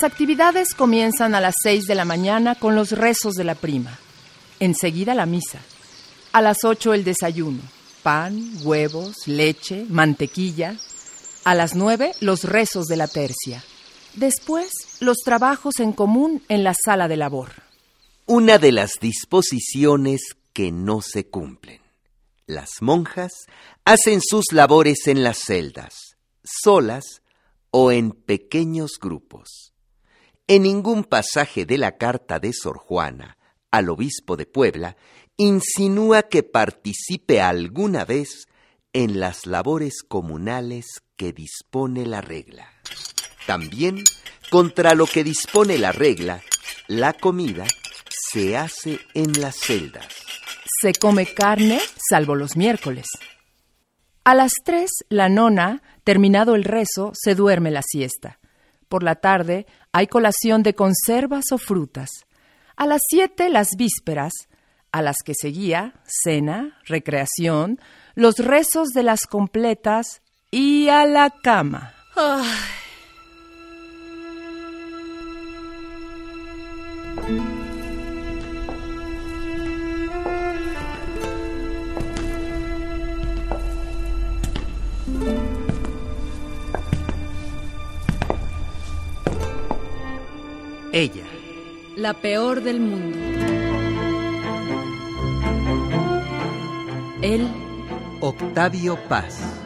Las actividades comienzan a las seis de la mañana con los rezos de la prima. Enseguida la misa. A las ocho el desayuno. Pan, huevos, leche, mantequilla. A las nueve los rezos de la tercia. Después los trabajos en común en la sala de labor. Una de las disposiciones que no se cumplen. Las monjas hacen sus labores en las celdas, solas o en pequeños grupos. En ningún pasaje de la carta de Sor Juana al obispo de Puebla insinúa que participe alguna vez en las labores comunales que dispone la regla. También, contra lo que dispone la regla, la comida se hace en las celdas. Se come carne, salvo los miércoles. A las tres, la nona, terminado el rezo, se duerme la siesta. Por la tarde hay colación de conservas o frutas. A las siete, las vísperas. A las que seguía, cena, recreación, los rezos de las completas y a la cama. Ella. La peor del mundo. Él. Octavio Paz.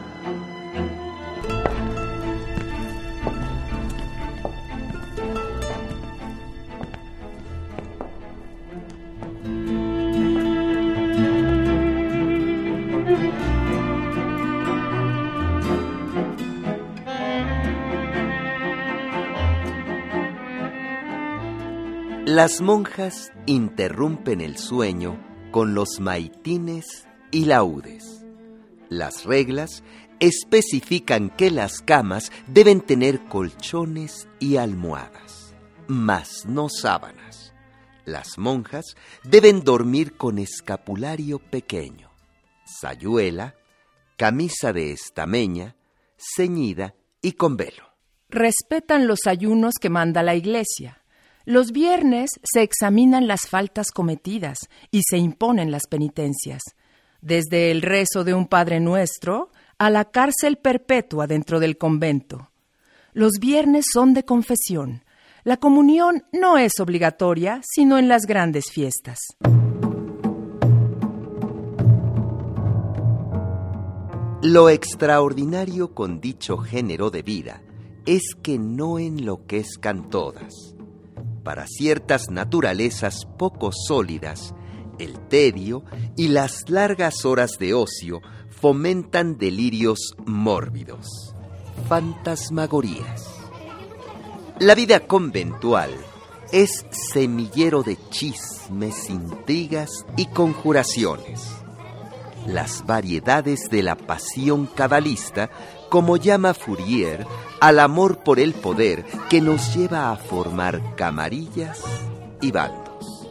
Las monjas interrumpen el sueño con los maitines y laudes. Las reglas especifican que las camas deben tener colchones y almohadas, mas no sábanas. Las monjas deben dormir con escapulario pequeño, sayuela, camisa de estameña, ceñida y con velo. Respetan los ayunos que manda la Iglesia los viernes se examinan las faltas cometidas y se imponen las penitencias, desde el rezo de un Padre Nuestro a la cárcel perpetua dentro del convento. Los viernes son de confesión. La comunión no es obligatoria, sino en las grandes fiestas. Lo extraordinario con dicho género de vida es que no enloquezcan todas para ciertas naturalezas poco sólidas, el tedio y las largas horas de ocio fomentan delirios mórbidos, fantasmagorías. La vida conventual es semillero de chismes, intrigas y conjuraciones. Las variedades de la pasión cabalista como llama Fourier al amor por el poder que nos lleva a formar camarillas y bandos.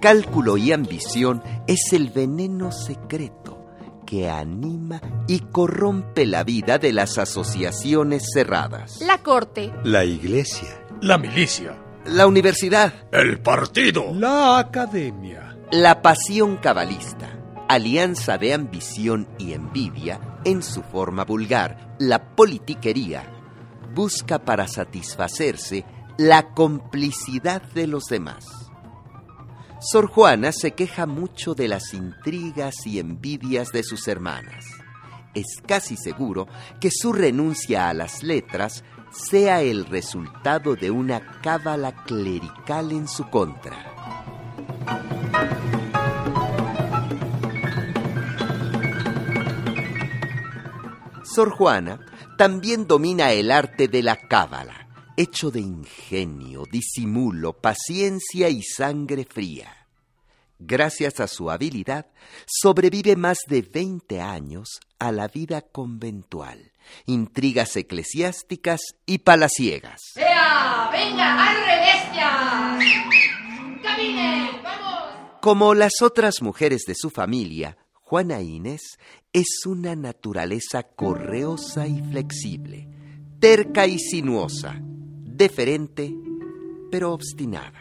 Cálculo y ambición es el veneno secreto que anima y corrompe la vida de las asociaciones cerradas. La corte. La iglesia. La milicia. La universidad. El partido. La academia. La pasión cabalista alianza de ambición y envidia, en su forma vulgar, la politiquería, busca para satisfacerse la complicidad de los demás. Sor Juana se queja mucho de las intrigas y envidias de sus hermanas. Es casi seguro que su renuncia a las letras sea el resultado de una cábala clerical en su contra. Sor Juana también domina el arte de la cábala, hecho de ingenio, disimulo, paciencia y sangre fría. Gracias a su habilidad, sobrevive más de 20 años a la vida conventual, intrigas eclesiásticas y palaciegas. ¡Sea! ¡Venga, arre bestia! ¡Camine! ¡Vamos! Como las otras mujeres de su familia, Juana Inés es una naturaleza correosa y flexible, terca y sinuosa, deferente, pero obstinada.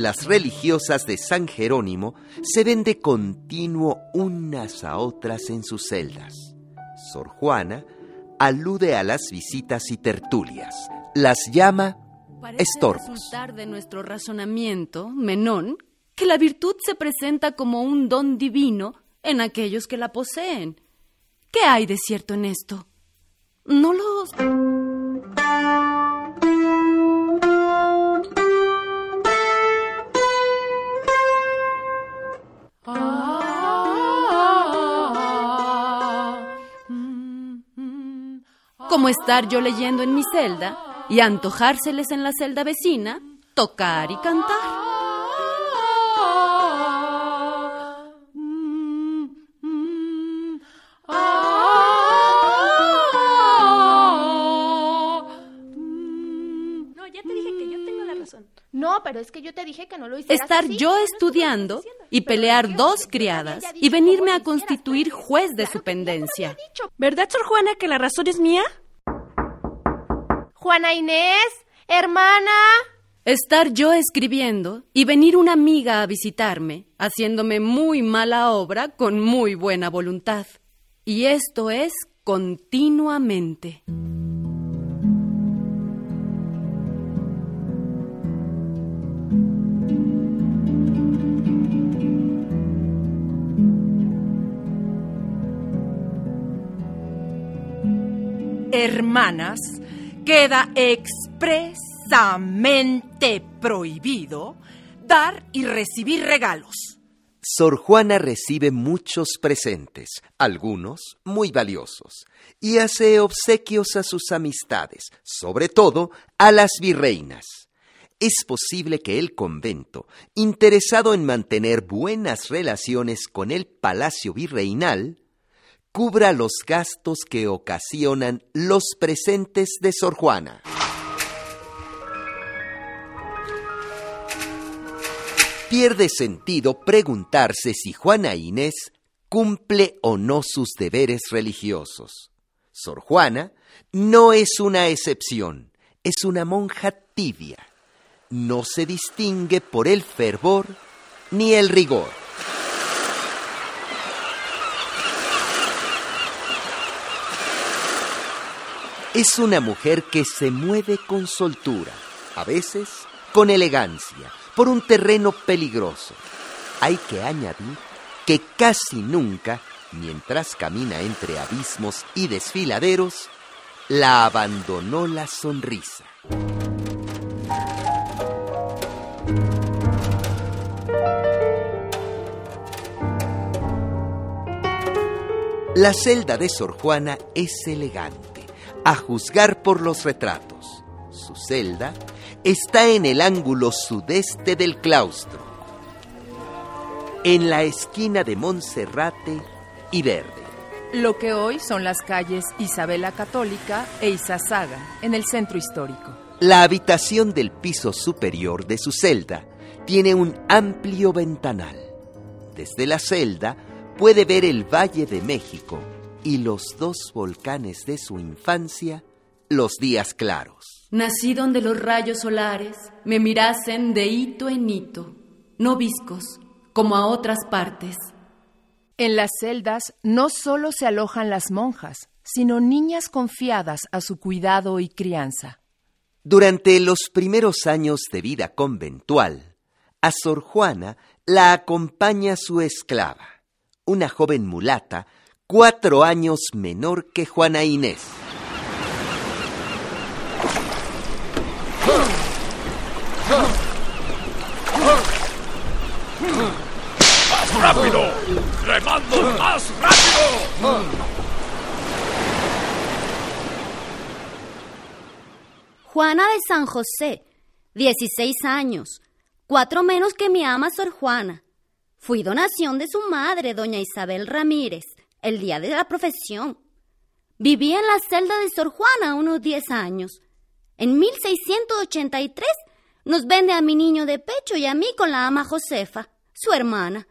Las religiosas de San Jerónimo se ven de continuo unas a otras en sus celdas. Sor Juana alude a las visitas y tertulias. Las llama Parece estorbos. resultar de nuestro razonamiento, Menón, que la virtud se presenta como un don divino en aquellos que la poseen. ¿Qué hay de cierto en esto? No los... Como estar yo leyendo en mi celda y antojárseles en la celda vecina, tocar y cantar. No, ya te dije que yo tengo la razón. No, pero es que yo te dije que no lo hicieras Estar así. yo estudiando y pelear dos criadas y venirme a constituir juez de su pendencia. ¿Verdad, Sor Juana, que la razón es mía? Juana Inés, hermana. Estar yo escribiendo y venir una amiga a visitarme, haciéndome muy mala obra con muy buena voluntad. Y esto es continuamente. Hermanas, queda expresamente prohibido dar y recibir regalos. Sor Juana recibe muchos presentes, algunos muy valiosos, y hace obsequios a sus amistades, sobre todo a las virreinas. Es posible que el convento, interesado en mantener buenas relaciones con el palacio virreinal, cubra los gastos que ocasionan los presentes de Sor Juana. Pierde sentido preguntarse si Juana Inés cumple o no sus deberes religiosos. Sor Juana no es una excepción, es una monja tibia. No se distingue por el fervor ni el rigor. Es una mujer que se mueve con soltura, a veces con elegancia, por un terreno peligroso. Hay que añadir que casi nunca, mientras camina entre abismos y desfiladeros, la abandonó la sonrisa. La celda de Sor Juana es elegante, a juzgar por los retratos. Su celda está en el ángulo sudeste del claustro, en la esquina de Monserrate y Verde. Lo que hoy son las calles Isabela Católica e Izazaga, en el centro histórico. La habitación del piso superior de su celda tiene un amplio ventanal. Desde la celda puede ver el Valle de México y los dos volcanes de su infancia los días claros. Nací donde los rayos solares me mirasen de hito en hito, no viscos, como a otras partes. En las celdas no solo se alojan las monjas, sino niñas confiadas a su cuidado y crianza. Durante los primeros años de vida conventual, a Sor Juana la acompaña su esclava, una joven mulata cuatro años menor que Juana Inés. ¡Más rápido! ¡Remando más rápido! Juana de San José, 16 años, cuatro menos que mi ama Sor Juana. Fui donación de su madre, doña Isabel Ramírez, el día de la profesión. Viví en la celda de Sor Juana unos 10 años. En 1683 nos vende a mi niño de pecho y a mí con la ama Josefa, su hermana.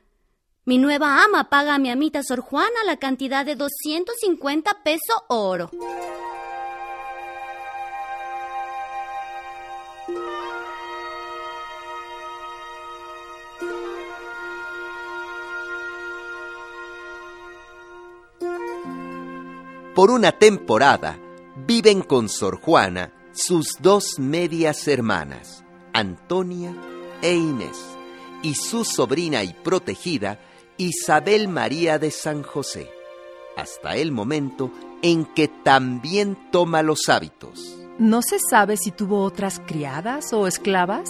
Mi nueva ama paga a mi amita Sor Juana la cantidad de 250 pesos oro. Por una temporada viven con Sor Juana sus dos medias hermanas, Antonia e Inés, y su sobrina y protegida, Isabel María de San José, hasta el momento en que también toma los hábitos. ¿No se sabe si tuvo otras criadas o esclavas?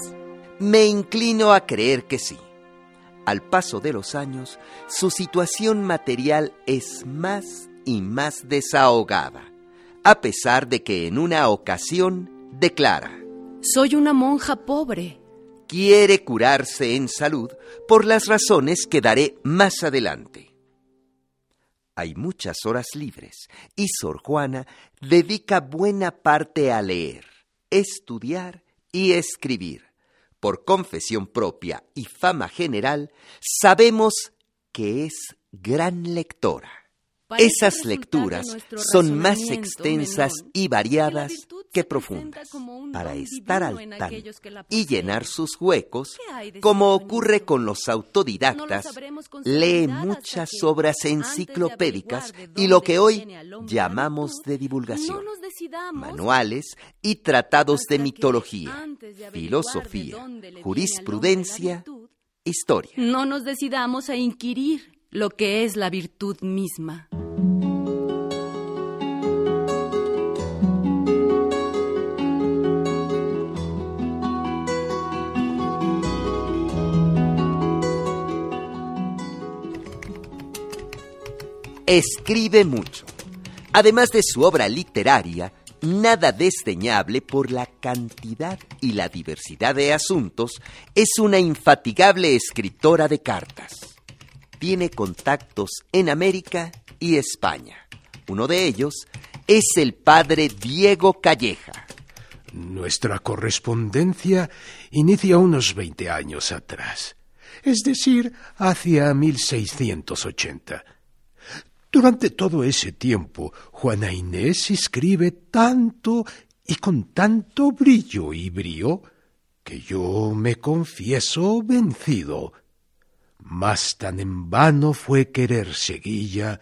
Me inclino a creer que sí. Al paso de los años, su situación material es más y más desahogada, a pesar de que en una ocasión declara, Soy una monja pobre. Quiere curarse en salud por las razones que daré más adelante. Hay muchas horas libres y Sor Juana dedica buena parte a leer, estudiar y escribir. Por confesión propia y fama general, sabemos que es gran lectora. Esas lecturas son más extensas y variadas que profundas para estar al tanto y llenar sus huecos, como ocurre con los autodidactas, lee muchas obras enciclopédicas y lo que hoy llamamos de divulgación, manuales y tratados de mitología, filosofía, jurisprudencia, historia. No nos decidamos a inquirir lo que es la virtud misma. Escribe mucho. Además de su obra literaria, nada desdeñable por la cantidad y la diversidad de asuntos, es una infatigable escritora de cartas. Tiene contactos en América y España. Uno de ellos es el padre Diego Calleja. Nuestra correspondencia inicia unos 20 años atrás, es decir, hacia 1680. Durante todo ese tiempo, Juana Inés escribe tanto y con tanto brillo y brío que yo me confieso vencido. Mas tan en vano fue querer seguilla,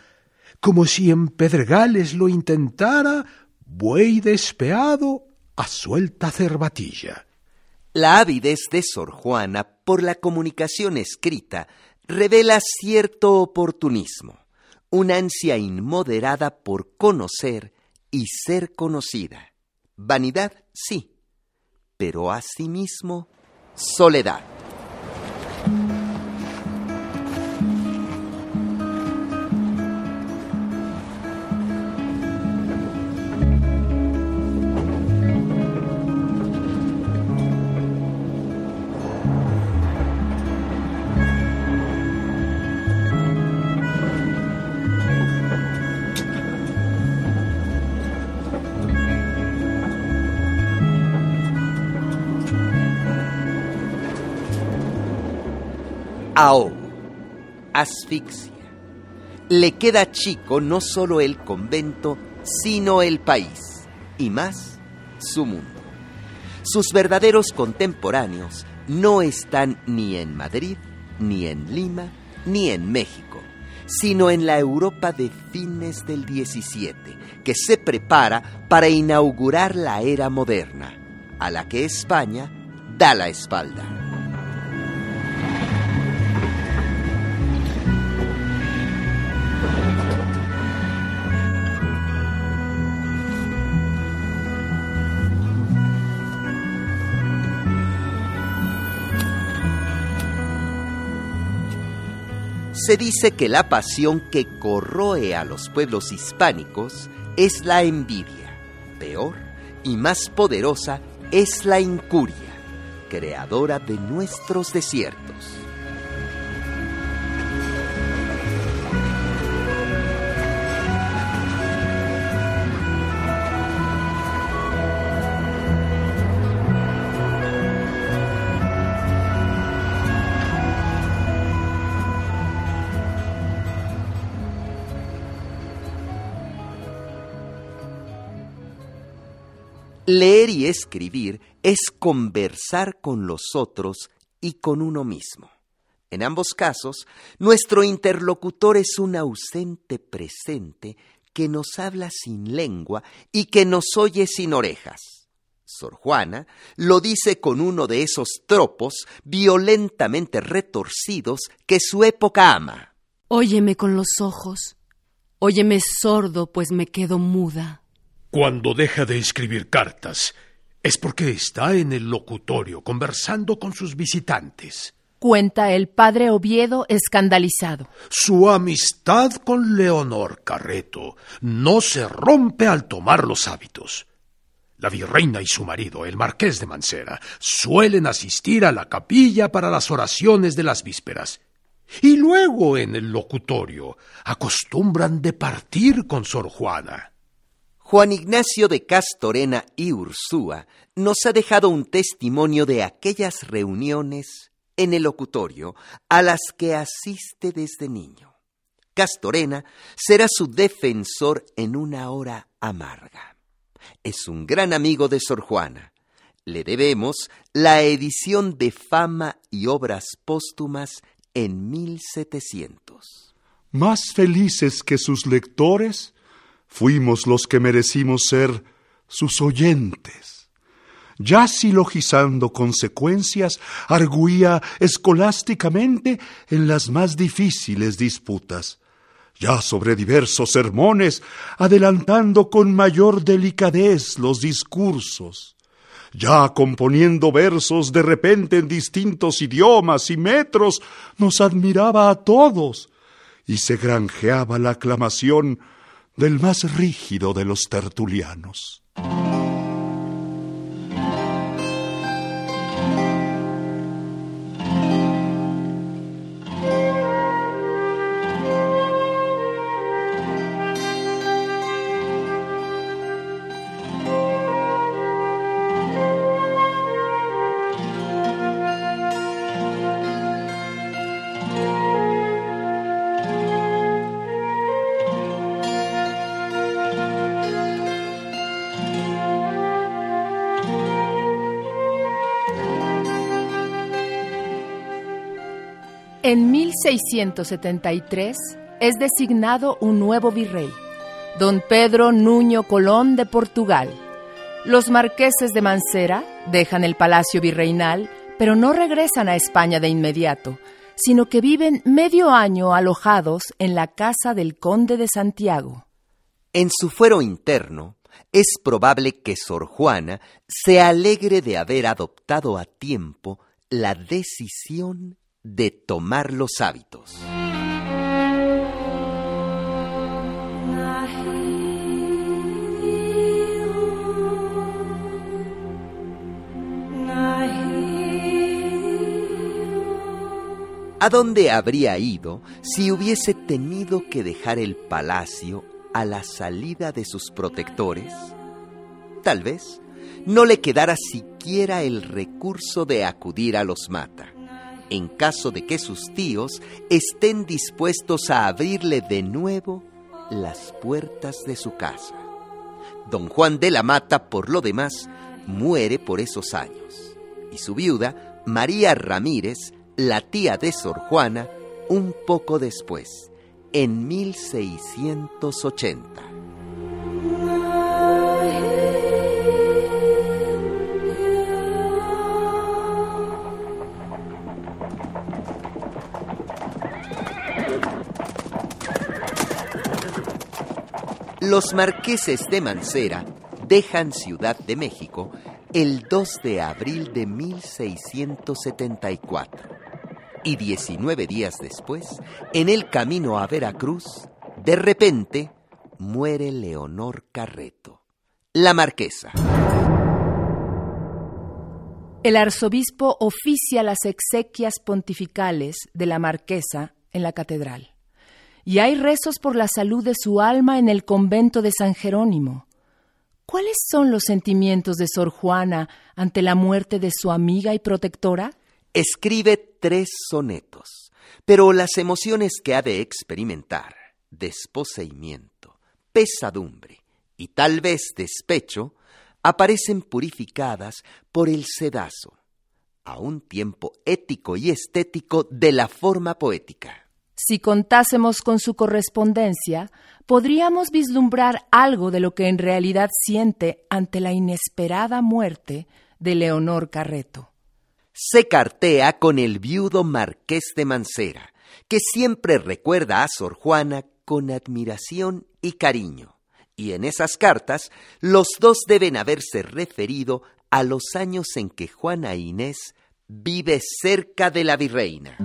como si en pedregales lo intentara buey despeado a suelta cervatilla. La avidez de Sor Juana por la comunicación escrita revela cierto oportunismo una ansia inmoderada por conocer y ser conocida. Vanidad, sí, pero asimismo soledad. Ahogo, asfixia. Le queda chico no solo el convento, sino el país, y más su mundo. Sus verdaderos contemporáneos no están ni en Madrid, ni en Lima, ni en México, sino en la Europa de fines del XVII, que se prepara para inaugurar la era moderna, a la que España da la espalda. Se dice que la pasión que corroe a los pueblos hispánicos es la envidia. Peor y más poderosa es la incuria, creadora de nuestros desiertos. Leer y escribir es conversar con los otros y con uno mismo. En ambos casos, nuestro interlocutor es un ausente presente que nos habla sin lengua y que nos oye sin orejas. Sor Juana lo dice con uno de esos tropos violentamente retorcidos que su época ama. Óyeme con los ojos, óyeme sordo, pues me quedo muda. Cuando deja de escribir cartas, es porque está en el locutorio conversando con sus visitantes. Cuenta el padre Oviedo escandalizado. Su amistad con Leonor Carreto no se rompe al tomar los hábitos. La virreina y su marido, el marqués de Mancera, suelen asistir a la capilla para las oraciones de las vísperas. Y luego en el locutorio acostumbran de partir con Sor Juana. Juan Ignacio de Castorena y Ursúa nos ha dejado un testimonio de aquellas reuniones en el locutorio a las que asiste desde niño. Castorena será su defensor en una hora amarga. Es un gran amigo de Sor Juana. Le debemos la edición de Fama y Obras Póstumas en 1700. Más felices que sus lectores, fuimos los que merecimos ser sus oyentes. Ya silogizando consecuencias, arguía escolásticamente en las más difíciles disputas. Ya sobre diversos sermones, adelantando con mayor delicadez los discursos. Ya componiendo versos de repente en distintos idiomas y metros, nos admiraba a todos y se granjeaba la aclamación del más rígido de los tertulianos. 1673 es designado un nuevo virrey, don Pedro Nuño Colón de Portugal. Los marqueses de Mancera dejan el palacio virreinal, pero no regresan a España de inmediato, sino que viven medio año alojados en la casa del conde de Santiago. En su fuero interno, es probable que Sor Juana se alegre de haber adoptado a tiempo la decisión de tomar los hábitos. ¿A dónde habría ido si hubiese tenido que dejar el palacio a la salida de sus protectores? Tal vez no le quedara siquiera el recurso de acudir a los mata en caso de que sus tíos estén dispuestos a abrirle de nuevo las puertas de su casa. Don Juan de la Mata, por lo demás, muere por esos años, y su viuda, María Ramírez, la tía de Sor Juana, un poco después, en 1680. Los marqueses de Mancera dejan Ciudad de México el 2 de abril de 1674 y 19 días después, en el camino a Veracruz, de repente muere Leonor Carreto, la marquesa. El arzobispo oficia las exequias pontificales de la marquesa en la catedral y hay rezos por la salud de su alma en el convento de San Jerónimo. ¿Cuáles son los sentimientos de Sor Juana ante la muerte de su amiga y protectora? Escribe tres sonetos, pero las emociones que ha de experimentar, desposeimiento, pesadumbre y tal vez despecho, aparecen purificadas por el sedazo, a un tiempo ético y estético de la forma poética. Si contásemos con su correspondencia, podríamos vislumbrar algo de lo que en realidad siente ante la inesperada muerte de Leonor Carreto. Se cartea con el viudo marqués de Mancera, que siempre recuerda a Sor Juana con admiración y cariño. Y en esas cartas los dos deben haberse referido a los años en que Juana Inés vive cerca de la virreina.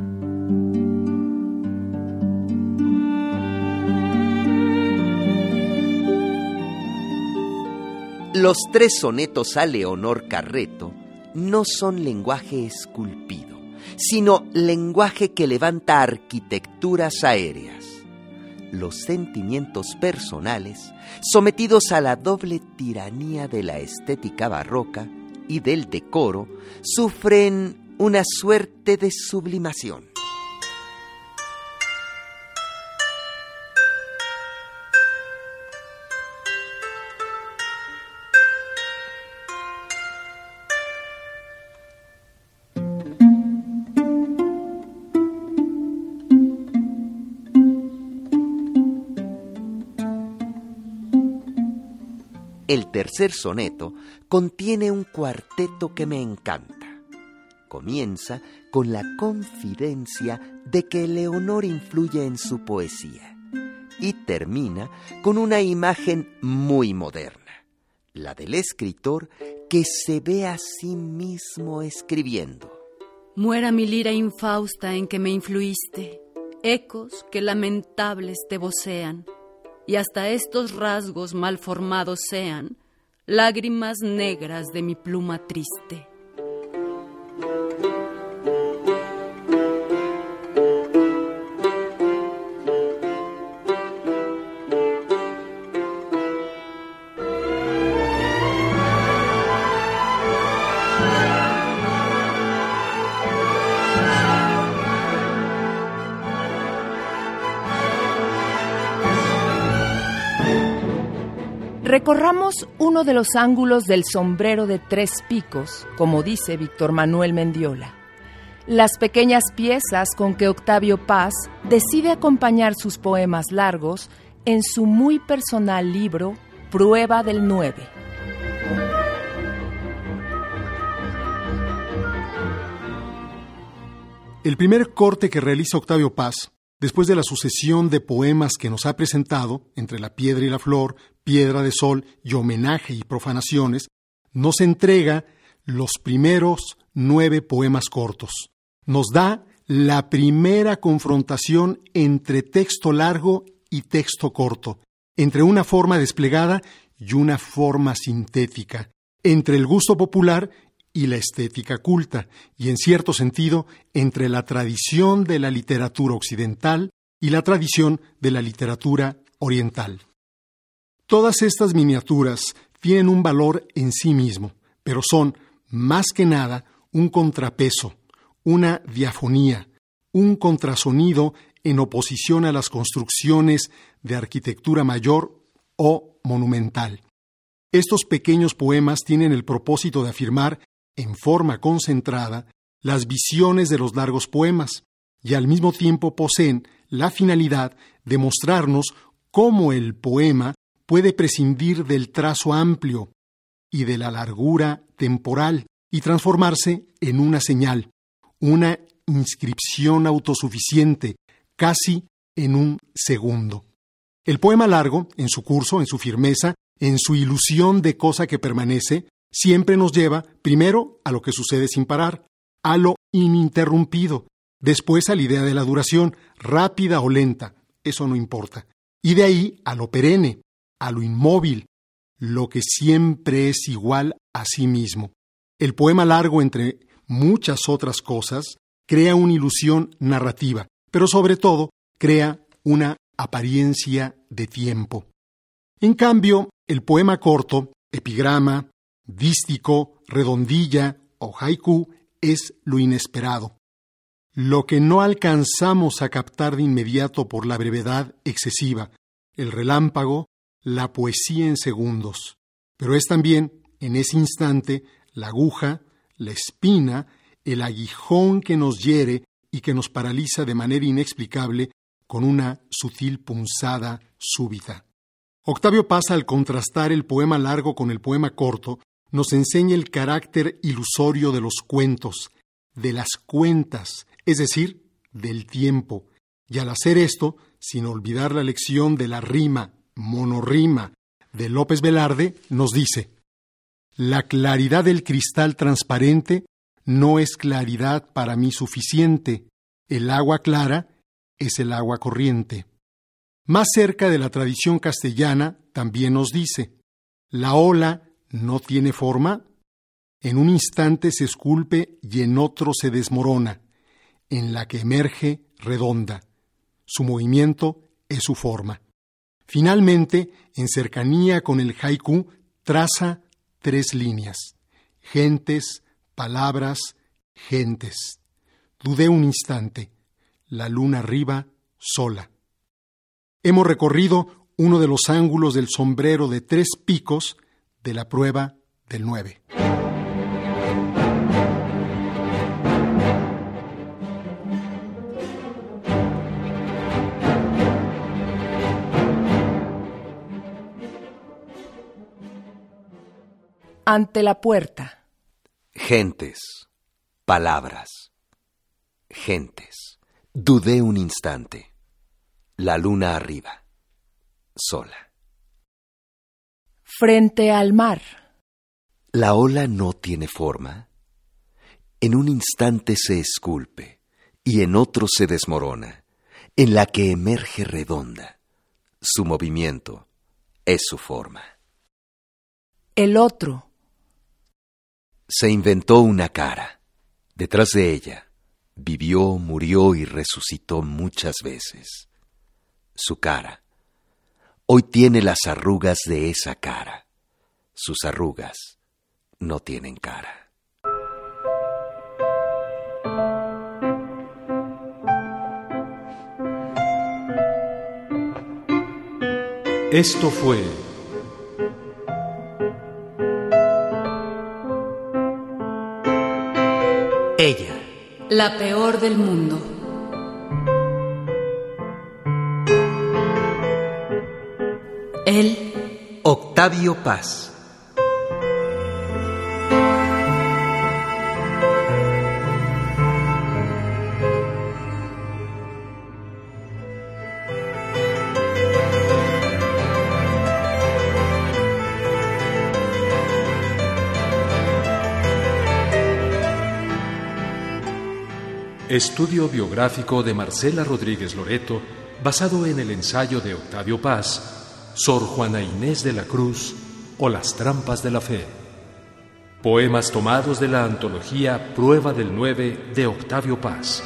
Los tres sonetos a Leonor Carreto no son lenguaje esculpido, sino lenguaje que levanta arquitecturas aéreas. Los sentimientos personales, sometidos a la doble tiranía de la estética barroca y del decoro, sufren una suerte de sublimación. El tercer soneto contiene un cuarteto que me encanta. Comienza con la confidencia de que Leonor influye en su poesía y termina con una imagen muy moderna, la del escritor que se ve a sí mismo escribiendo. Muera mi lira infausta en que me influiste, ecos que lamentables te vocean y hasta estos rasgos mal formados sean lágrimas negras de mi pluma triste. Recorramos uno de los ángulos del sombrero de tres picos, como dice Víctor Manuel Mendiola. Las pequeñas piezas con que Octavio Paz decide acompañar sus poemas largos en su muy personal libro Prueba del Nueve. El primer corte que realiza Octavio Paz Después de la sucesión de poemas que nos ha presentado, entre la piedra y la flor, piedra de sol y homenaje y profanaciones, nos entrega los primeros nueve poemas cortos. Nos da la primera confrontación entre texto largo y texto corto, entre una forma desplegada y una forma sintética, entre el gusto popular y la estética culta, y en cierto sentido entre la tradición de la literatura occidental y la tradición de la literatura oriental. Todas estas miniaturas tienen un valor en sí mismo, pero son, más que nada, un contrapeso, una diafonía, un contrasonido en oposición a las construcciones de arquitectura mayor o monumental. Estos pequeños poemas tienen el propósito de afirmar en forma concentrada las visiones de los largos poemas y al mismo tiempo poseen la finalidad de mostrarnos cómo el poema puede prescindir del trazo amplio y de la largura temporal y transformarse en una señal, una inscripción autosuficiente, casi en un segundo. El poema largo, en su curso, en su firmeza, en su ilusión de cosa que permanece, siempre nos lleva primero a lo que sucede sin parar, a lo ininterrumpido, después a la idea de la duración, rápida o lenta, eso no importa, y de ahí a lo perenne, a lo inmóvil, lo que siempre es igual a sí mismo. El poema largo, entre muchas otras cosas, crea una ilusión narrativa, pero sobre todo crea una apariencia de tiempo. En cambio, el poema corto, epigrama, dístico, redondilla o haiku es lo inesperado. Lo que no alcanzamos a captar de inmediato por la brevedad excesiva, el relámpago, la poesía en segundos. Pero es también, en ese instante la aguja, la espina, el aguijón que nos hiere y que nos paraliza de manera inexplicable con una sutil punzada súbita. Octavio Paz, al contrastar el poema largo con el poema corto, nos enseña el carácter ilusorio de los cuentos, de las cuentas, es decir, del tiempo, y al hacer esto, sin olvidar la lección de la rima, monorrima, de López Velarde, nos dice, La claridad del cristal transparente no es claridad para mí suficiente, el agua clara es el agua corriente. Más cerca de la tradición castellana también nos dice, la ola no tiene forma, en un instante se esculpe y en otro se desmorona, en la que emerge redonda. Su movimiento es su forma. Finalmente, en cercanía con el haiku, traza tres líneas. Gentes, palabras, gentes. Dudé un instante. La luna arriba, sola. Hemos recorrido uno de los ángulos del sombrero de tres picos de la prueba del nueve. Ante la puerta. Gentes, palabras, gentes. Dudé un instante. La luna arriba, sola. Frente al mar. La ola no tiene forma. En un instante se esculpe y en otro se desmorona, en la que emerge redonda. Su movimiento es su forma. El otro. Se inventó una cara. Detrás de ella, vivió, murió y resucitó muchas veces. Su cara. Hoy tiene las arrugas de esa cara. Sus arrugas no tienen cara. Esto fue Ella. La peor del mundo. Estudio biográfico de Marcela Rodríguez Loreto, basado en el ensayo de Octavio Paz, Sor Juana Inés de la Cruz o Las Trampas de la Fe. Poemas tomados de la antología Prueba del 9 de Octavio Paz.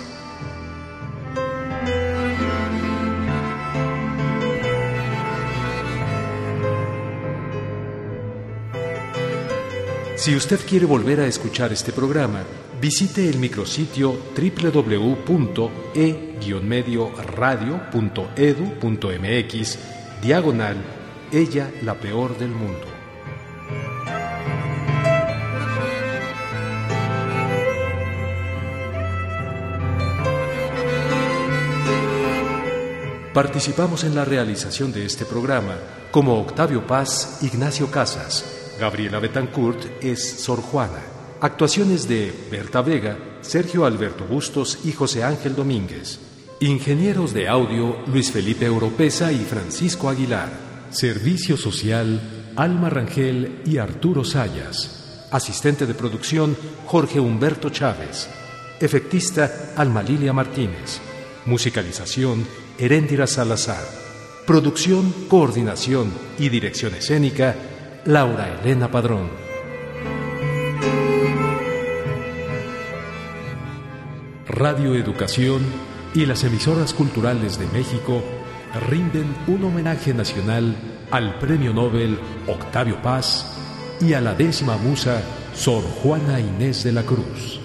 Si usted quiere volver a escuchar este programa, visite el micrositio www.e-medioradio.edu.mx diagonal Ella la peor del mundo. Participamos en la realización de este programa como Octavio Paz, Ignacio Casas, Gabriela Betancourt es Sor Juana. Actuaciones de Berta Vega, Sergio Alberto Bustos y José Ángel Domínguez. Ingenieros de audio Luis Felipe Europeza y Francisco Aguilar. Servicio social Alma Rangel y Arturo Sayas. Asistente de producción Jorge Humberto Chávez. Efectista Alma Lilia Martínez. Musicalización Heréndira Salazar. Producción, coordinación y dirección escénica Laura Elena Padrón. Radio Educación y las emisoras culturales de México rinden un homenaje nacional al Premio Nobel Octavio Paz y a la décima musa Sor Juana Inés de la Cruz.